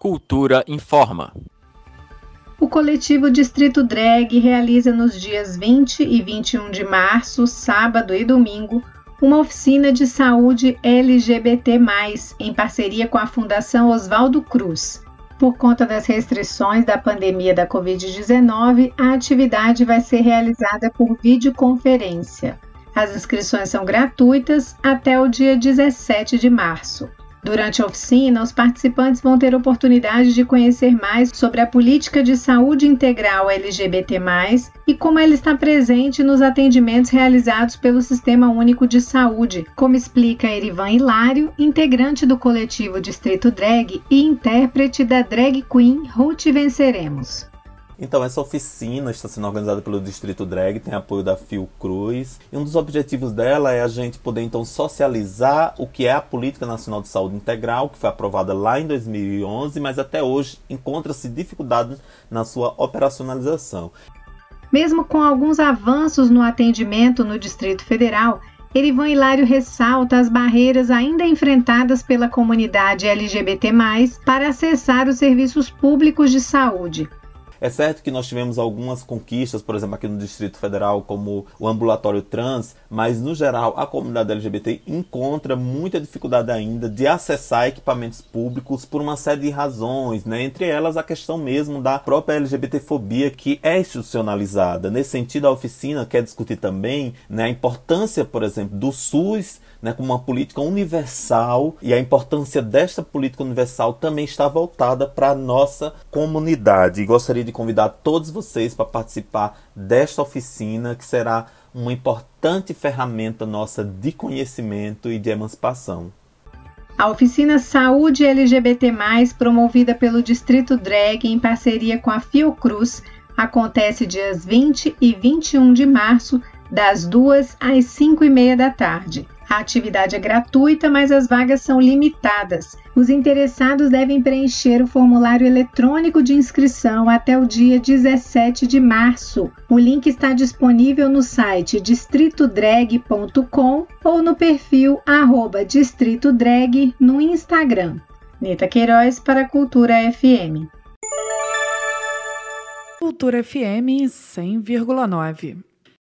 Cultura informa. O coletivo Distrito Drag realiza nos dias 20 e 21 de março, sábado e domingo, uma oficina de saúde LGBT, em parceria com a Fundação Oswaldo Cruz. Por conta das restrições da pandemia da Covid-19, a atividade vai ser realizada por videoconferência. As inscrições são gratuitas até o dia 17 de março. Durante a oficina, os participantes vão ter oportunidade de conhecer mais sobre a política de saúde integral LGBT, e como ela está presente nos atendimentos realizados pelo Sistema Único de Saúde, como explica Erivan Hilário, integrante do coletivo Distrito Drag e intérprete da drag queen Ruth Venceremos. Então, essa oficina está sendo organizada pelo Distrito Drag, tem apoio da Fiocruz. E um dos objetivos dela é a gente poder, então, socializar o que é a Política Nacional de Saúde Integral, que foi aprovada lá em 2011, mas até hoje encontra-se dificuldades na sua operacionalização. Mesmo com alguns avanços no atendimento no Distrito Federal, Erivan Hilário ressalta as barreiras ainda enfrentadas pela comunidade LGBT+, para acessar os serviços públicos de saúde. É certo que nós tivemos algumas conquistas, por exemplo, aqui no Distrito Federal, como o ambulatório trans, mas no geral a comunidade LGBT encontra muita dificuldade ainda de acessar equipamentos públicos por uma série de razões, né? entre elas a questão mesmo da própria LGBTfobia que é institucionalizada. Nesse sentido, a oficina quer discutir também né, a importância, por exemplo, do SUS né, como uma política universal e a importância desta política universal também está voltada para a nossa comunidade. E gostaria de convidar todos vocês para participar desta oficina que será uma importante ferramenta nossa de conhecimento e de emancipação. A oficina Saúde LGBT+, promovida pelo Distrito Drag em parceria com a Fiocruz, acontece dias 20 e 21 de março, das 2 às 5 e meia da tarde. A atividade é gratuita, mas as vagas são limitadas. Os interessados devem preencher o formulário eletrônico de inscrição até o dia 17 de março. O link está disponível no site distritodrag.com ou no perfil distritodrag no Instagram. Nita Queiroz para Cultura FM. Cultura FM 100,9